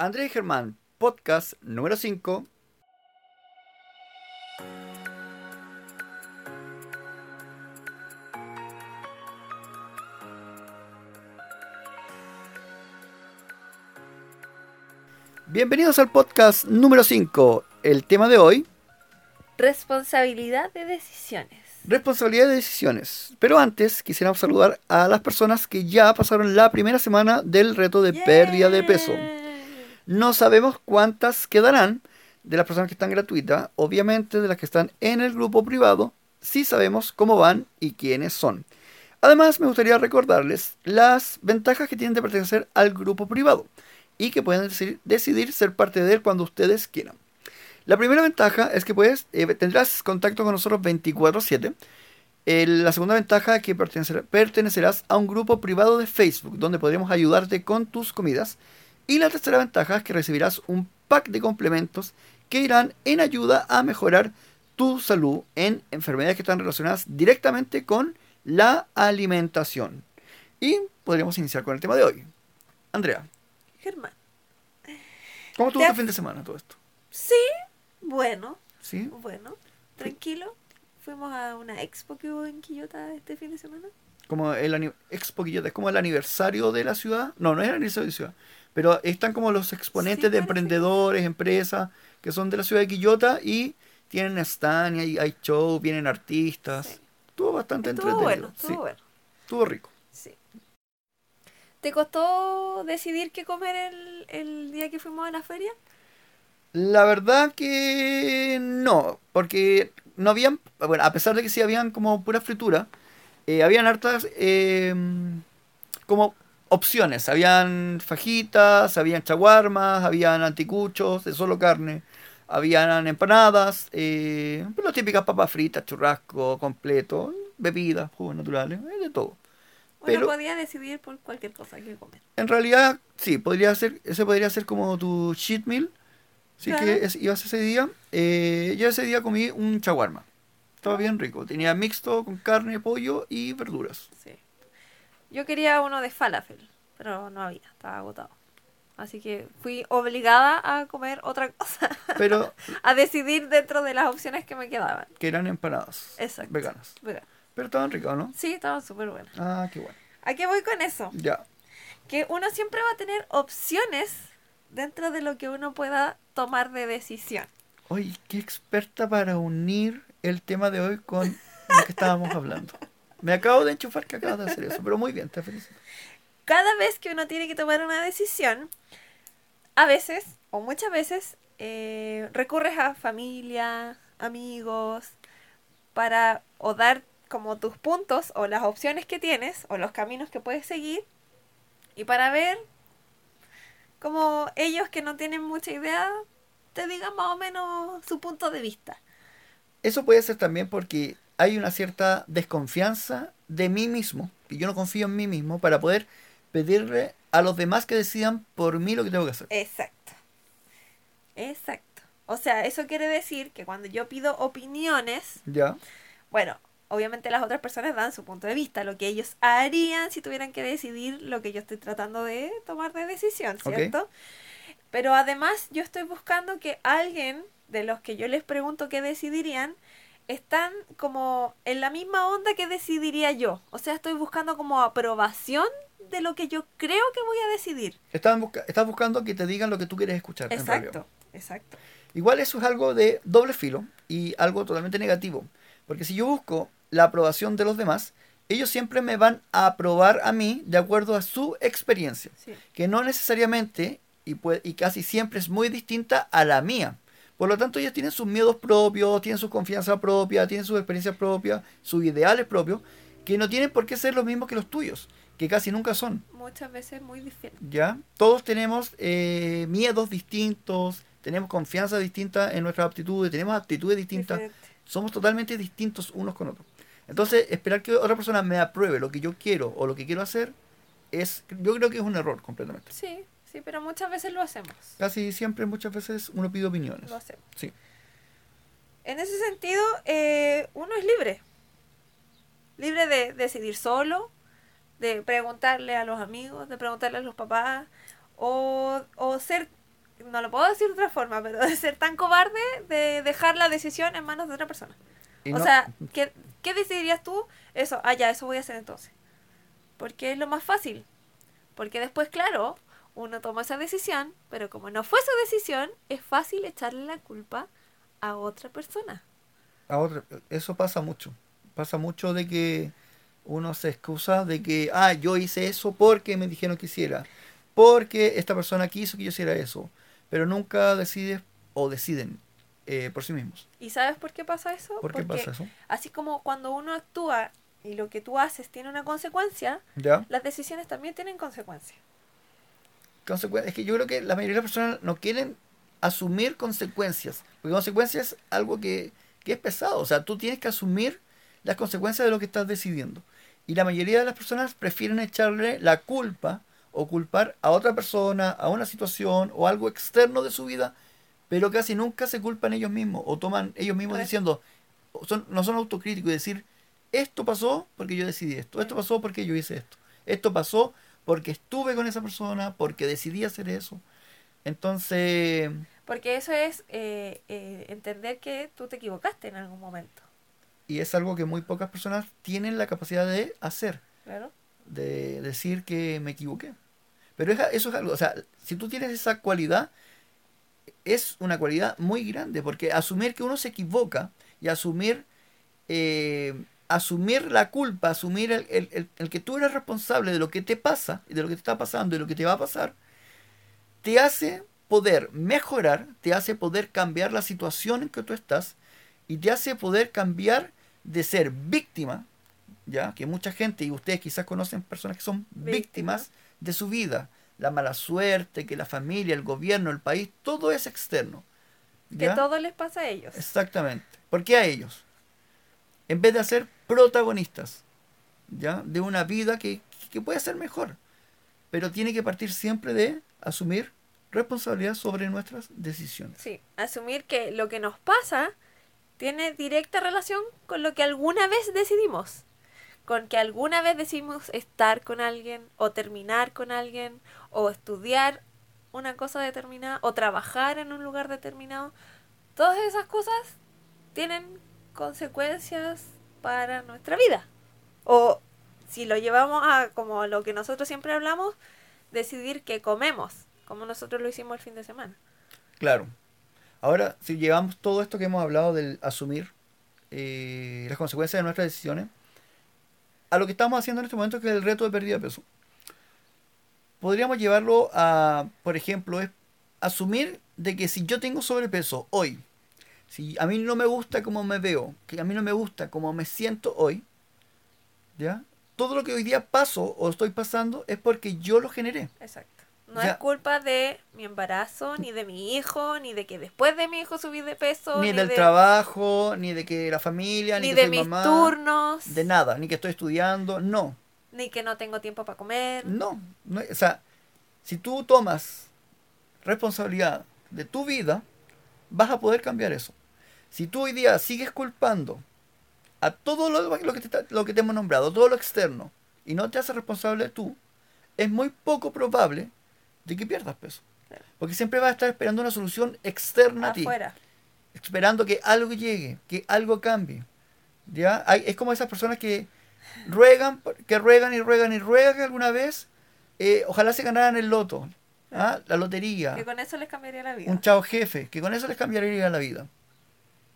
Andrés y Germán, podcast número 5. Bienvenidos al podcast número 5. El tema de hoy, Responsabilidad de decisiones. responsabilidad de decisiones. Pero antes quisiéramos saludar a las personas que ya pasaron la primera semana del reto de pérdida de peso. No sabemos cuántas quedarán de las personas que están gratuitas, obviamente de las que están en el grupo privado, sí sabemos cómo van y quiénes son. Además, me gustaría recordarles las ventajas que tienen de pertenecer al grupo privado y que pueden decidir, ser parte de él cuando ustedes quieran. La primera ventaja es que puedes, eh, tendrás contacto con nosotros 24/7. El- la segunda ventaja es que pertenecer- pertenecerás a un grupo privado de Facebook donde podremos ayudarte con tus comidas. Y la tercera ventaja es que recibirás un pack de complementos que irán en ayuda a mejorar tu salud en enfermedades que están relacionadas directamente con la alimentación. Y podríamos iniciar con el tema de hoy. Andrea, Germán. ¿cómo estuvo este fin de semana todo esto? Sí, bueno, ¿Sí? bueno, tranquilo. Fuimos a una expo que hubo en Quillota este fin de semana. Como el Expo Quillota, es como el aniversario de la ciudad. No, no es el aniversario de la ciudad. Pero están como los exponentes Sí, de emprendedores, empresas que son de la ciudad de Quillota y tienen stand y hay, hay show, vienen artistas. Sí. Estuvo bastante Estuvo entretenido. bueno, estuvo sí, bueno. estuvo rico. Sí. ¿Te costó decidir qué comer el, el día que fuimos a la feria? La verdad que no, porque no habían, bueno, a pesar de que sí habían como pura fritura, eh, habían hartas eh, como opciones. Habían fajitas, habían chaguarmas, habían anticuchos de solo carne, habían empanadas, eh, las típicas papas fritas, churrasco completo, bebidas, jugos naturales, eh, de todo. Uno Pero- podía decidir por cualquier cosa que comer. En realidad, sí, podría ser, ese podría ser como tu cheat meal. Sí Claro. que es- ibas ese día. Eh, yo ese día comí un chaguarma. Estaba bien rico. Tenía mixto con carne, pollo y verduras. Sí. Yo quería uno de falafel, pero no había, estaba agotado. Así que fui obligada a comer otra cosa, Pero a decidir dentro de las opciones que me quedaban. que eran empanadas. Exacto. Veganas. Pero estaban ricas, ¿no? Sí, estaban súper buenas. Ah, qué bueno. ¿A qué voy con eso? Ya. Que uno siempre va a tener opciones dentro de lo que uno pueda tomar de decisión. Oye, qué experta para unir el tema de hoy con lo que estábamos hablando. Me acabo de enchufar que acabas de hacer eso, pero muy bien, te felicito. Cada vez que uno tiene que tomar una decisión, a veces, o muchas veces, eh, recurres a familia, amigos, para o dar como tus puntos o las opciones que tienes o los caminos que puedes seguir y para ver como ellos que no tienen mucha idea te digan más o menos su punto de vista. Eso puede ser también porque hay una cierta desconfianza de mí mismo, y yo no confío en mí mismo para poder pedirle a los demás que decidan por mí lo que tengo que hacer. Exacto. Exacto. O sea, eso quiere decir que cuando yo pido opiniones, ¿Ya? bueno, obviamente las otras personas dan su punto de vista, lo que ellos harían si tuvieran que decidir lo que yo estoy tratando de tomar de decisión. ¿cierto? Pero además yo estoy buscando que alguien de los que yo les pregunto qué decidirían, están como en la misma onda que decidiría yo. O sea, estoy buscando como aprobación de lo que yo creo que voy a decidir. Estás, busca- estás buscando que te digan lo que tú quieres escuchar. en. Exacto, exacto. Igual eso es algo de doble filo y algo totalmente negativo. Porque si yo busco la aprobación de los demás, ellos siempre me van a aprobar a mí de acuerdo a su experiencia. Sí. que no necesariamente y, y casi siempre es muy distinta a la mía. Por lo tanto, ellos tienen sus miedos propios, tienen su confianza propia, tienen sus experiencias propias, sus ideales propios, que no tienen por qué ser los mismos que los tuyos, que casi nunca son. Muchas veces muy diferente. ¿Ya? Todos tenemos eh, miedos distintos, tenemos confianza distinta en nuestras aptitudes, tenemos actitudes distintas, Diferente. somos totalmente distintos unos con otros. Entonces, esperar que otra persona me apruebe lo que yo quiero o lo que quiero hacer, es, yo creo que es un error completamente. Sí, sí, pero muchas veces lo hacemos. Casi siempre, muchas veces, uno pide opiniones. Lo hacemos. Sí. En ese sentido, eh, uno es libre. Libre de decidir solo, de preguntarle a los amigos, de preguntarle a los papás, o, o ser no lo puedo decir de otra forma, pero de ser tan cobarde de dejar la decisión en manos de otra persona. Y o no- sea, ¿qué, ¿qué decidirías tú? Eso, ah, ya, eso voy a hacer entonces. Porque es lo más fácil. Porque después, claro, uno toma esa decisión, pero como no fue su decisión, es fácil echarle la culpa a otra persona. a otra- eso pasa mucho. Pasa mucho de que uno se excusa de que, ah, yo hice eso porque me dijeron que hiciera. Porque esta persona quiso que yo hiciera eso. Pero nunca decides o deciden eh, por sí mismos. ¿Y sabes por qué pasa eso? ¿Por qué Porque pasa eso? así como cuando uno actúa y lo que tú haces tiene una consecuencia, ¿Ya? las decisiones también tienen consecuencias. Consecuen- es que yo creo que la mayoría de las personas no quieren asumir consecuencias. Porque consecuencias es algo que, que es pesado. O sea, tú tienes que asumir las consecuencias de lo que estás decidiendo. Y la mayoría de las personas prefieren echarle la culpa o culpar a otra persona, a una situación o algo externo de su vida, pero casi nunca se culpan ellos mismos o toman ellos mismos diciendo, son, no son autocríticos y decir, esto pasó porque yo decidí esto, esto pasó porque yo hice esto, esto pasó porque estuve con esa persona, porque decidí hacer eso. Entonces, Porque eso es eh, eh, entender que tú te equivocaste en algún momento. y es algo que muy pocas personas tienen la capacidad de hacer, Claro. de decir que me equivoqué. Pero es- eso es algo, o sea, si tú tienes esa cualidad, es una cualidad muy grande, porque asumir que uno se equivoca y asumir, eh, asumir la culpa, asumir el, el- el- el que tú eres responsable de lo que te pasa, y de lo que te está pasando y lo que te va a pasar, te hace poder mejorar, te hace poder cambiar la situación en que tú estás y te hace poder cambiar de ser víctima, ya que mucha gente y ustedes quizás conocen personas que son Víctimas. de su vida, la mala suerte, que la familia, el gobierno, el país, todo es externo. Que ¿ya? todo les pasa a ellos. Exactamente. ¿Por qué a ellos? En vez de ser protagonistas, ¿ya? De una vida que, que puede ser mejor. Pero tiene que partir siempre de asumir responsabilidad sobre nuestras decisiones. Sí, asumir que lo que nos pasa tiene directa relación con lo que alguna vez decidimos. Con que alguna vez decidimos estar con alguien, o terminar con alguien, o estudiar una cosa determinada, o trabajar en un lugar determinado. Todas esas cosas tienen consecuencias para nuestra vida. O si lo llevamos a como lo que nosotros siempre hablamos, decidir qué comemos, como nosotros lo hicimos el fin de semana. Claro. Ahora, si llevamos todo esto que hemos hablado del asumir eh, las consecuencias de nuestras decisiones, a lo que estamos haciendo en este momento, que es el reto de pérdida de peso, podríamos llevarlo a, por ejemplo, es asumir de que si yo tengo sobrepeso hoy, si a mí no me gusta cómo me veo, que a mí no me gusta cómo me siento hoy, ¿ya? Todo lo que hoy día paso o estoy pasando es porque yo lo generé. Exacto. No es culpa de mi embarazo, ni de mi hijo, ni de que después de mi hijo subí de peso, Ni del de, trabajo, ni de que la familia, ni, ni que de soy mis mamá, turnos, de nada, ni que estoy estudiando, no, ni que no tengo tiempo para comer. no, no, o sea, si tú tomas responsabilidad de tu vida, vas a poder cambiar eso. Si tú hoy día sigues culpando a todo lo, lo que, te, lo que te hemos nombrado, todo lo externo, y no te haces responsable tú, es muy poco probable de que pierdas peso. Porque siempre vas a estar esperando una solución externa a ti. afuera. esperando que algo llegue, que algo cambie. ¿Ya? Hay, es como esas personas que ruegan, que ruegan y ruegan y ruegan que alguna vez, eh, ojalá se ganaran el loto, ¿ah? la lotería, Que con eso les cambiaría la vida. un chao jefe, que con eso les cambiaría la vida.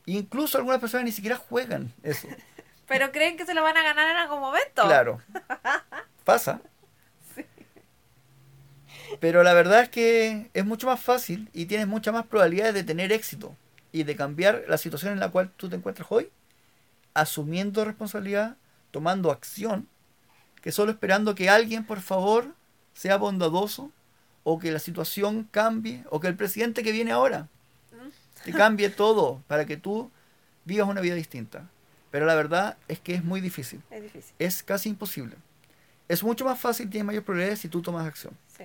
Incluso algunas personas ni siquiera juegan eso. Pero creen que se lo van a ganar en algún momento. Claro. Pasa. Pero la verdad es que es mucho más fácil y tienes muchas más probabilidades de tener éxito y de cambiar la situación en la cual tú te encuentras hoy, asumiendo responsabilidad, tomando acción, que solo esperando que alguien, por favor, sea bondadoso o que la situación cambie o que el presidente que viene ahora te cambie todo para que tú vivas una vida distinta. Pero la verdad es que es muy difícil Es difícil. es casi imposible. Es mucho más fácil, tienes mayor probabilidad si tú tomas acción. Sí.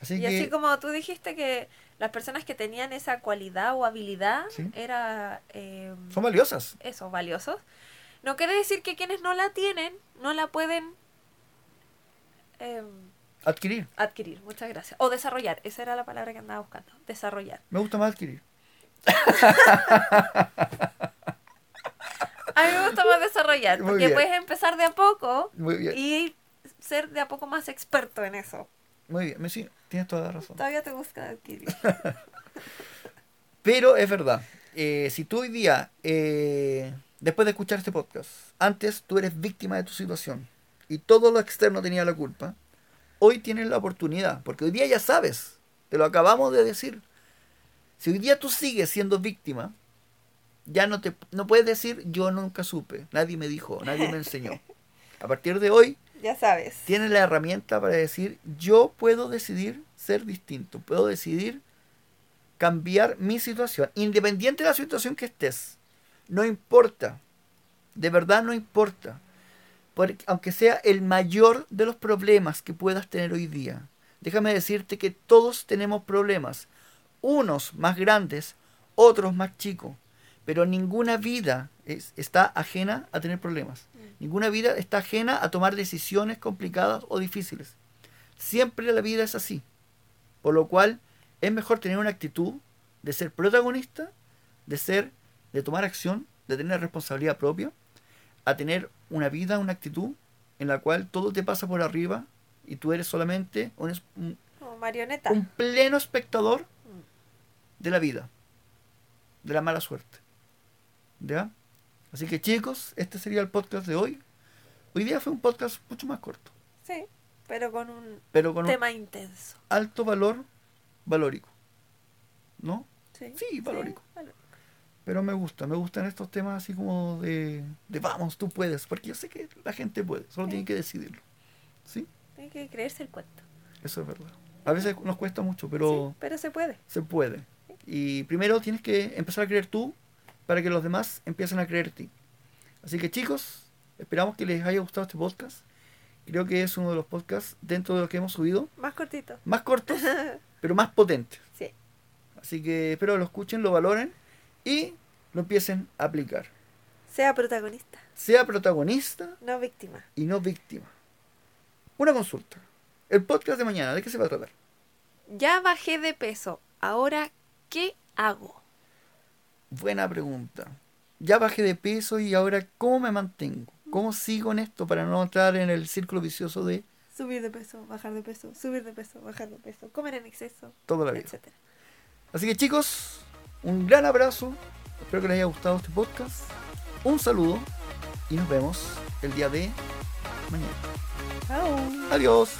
Así y que así como tú dijiste que las personas que tenían esa cualidad o habilidad Sí. era eh, son valiosas. eso, valiosos. No quiere decir que quienes no la tienen no la pueden eh, Adquirir. Adquirir, muchas gracias. O desarrollar, esa era la palabra que andaba buscando. Desarrollar. Me gusta más adquirir. A mí me gusta más desarrollar, Muy porque bien. puedes empezar de a poco y ser de a poco más experto en eso. Muy bien. Sí, tienes toda la razón. Todavía te busca adquirir. Pero es verdad. eh, si tú hoy día, eh, después de escuchar este podcast, antes tú eres víctima de tu situación y todo lo externo tenía la culpa, hoy tienes la oportunidad, porque hoy día ya sabes, te lo acabamos de decir. Si hoy día tú sigues siendo víctima, ya no te no puedes decir yo nunca supe, nadie me dijo, nadie me enseñó. A partir de hoy Ya sabes. tienes la herramienta para decir yo puedo decidir ser distinto, puedo decidir cambiar mi situación, independiente de la situación que estés. No importa, de verdad no importa, porque, aunque sea el mayor de los problemas que puedas tener hoy día. Déjame decirte que todos tenemos problemas, unos más grandes, otros más chicos, pero ninguna vida es- está ajena a tener problemas. Ninguna vida está ajena a tomar decisiones complicadas o difíciles. Siempre la vida es así. Por lo cual es mejor tener una actitud de ser protagonista, de ser, de tomar acción, de tener responsabilidad propia, a tener una vida, una actitud en la cual todo te pasa por arriba y tú eres solamente un, un- Como marioneta. un pleno espectador de la vida, de la mala suerte. ¿Ya? Así que chicos, este sería el podcast de hoy. Hoy día fue un podcast mucho más corto, Sí, pero con un pero con un tema intenso. alto valor valórico. ¿No? Sí, Sí, valórico. Pero me gusta, me gustan estos temas así como de, de vamos, tú puedes, porque yo sé que la gente puede, solo Sí. tiene que decidirlo. ¿Sí? Hay que creerse el cuento. Eso es verdad. A veces nos cuesta mucho, pero pero se puede. se puede. Y primero tienes que empezar a creer tú para que los demás empiecen a creer ti. Así que chicos, esperamos que les haya gustado este podcast. Creo que es uno de los podcasts dentro de los que hemos subido, Más cortito. más cortos, pero más potentes. Sí. Así que espero lo escuchen, lo valoren y lo empiecen a aplicar. Sea protagonista, Sea protagonista no víctima. y no víctima. Una consulta. El podcast de mañana, ¿de qué se va a tratar? Ya bajé de peso. Ahora, ¿qué hago? Buena pregunta. Ya bajé de peso y ahora ¿cómo me mantengo? ¿Cómo sigo en esto para no entrar en el círculo vicioso de Subir de peso, bajar de peso, subir de peso, bajar de peso, comer en exceso, toda la vida? etcétera. Así que chicos, un gran abrazo. Espero que les haya gustado este podcast. Un saludo y nos vemos el día de mañana. Chao. Adiós.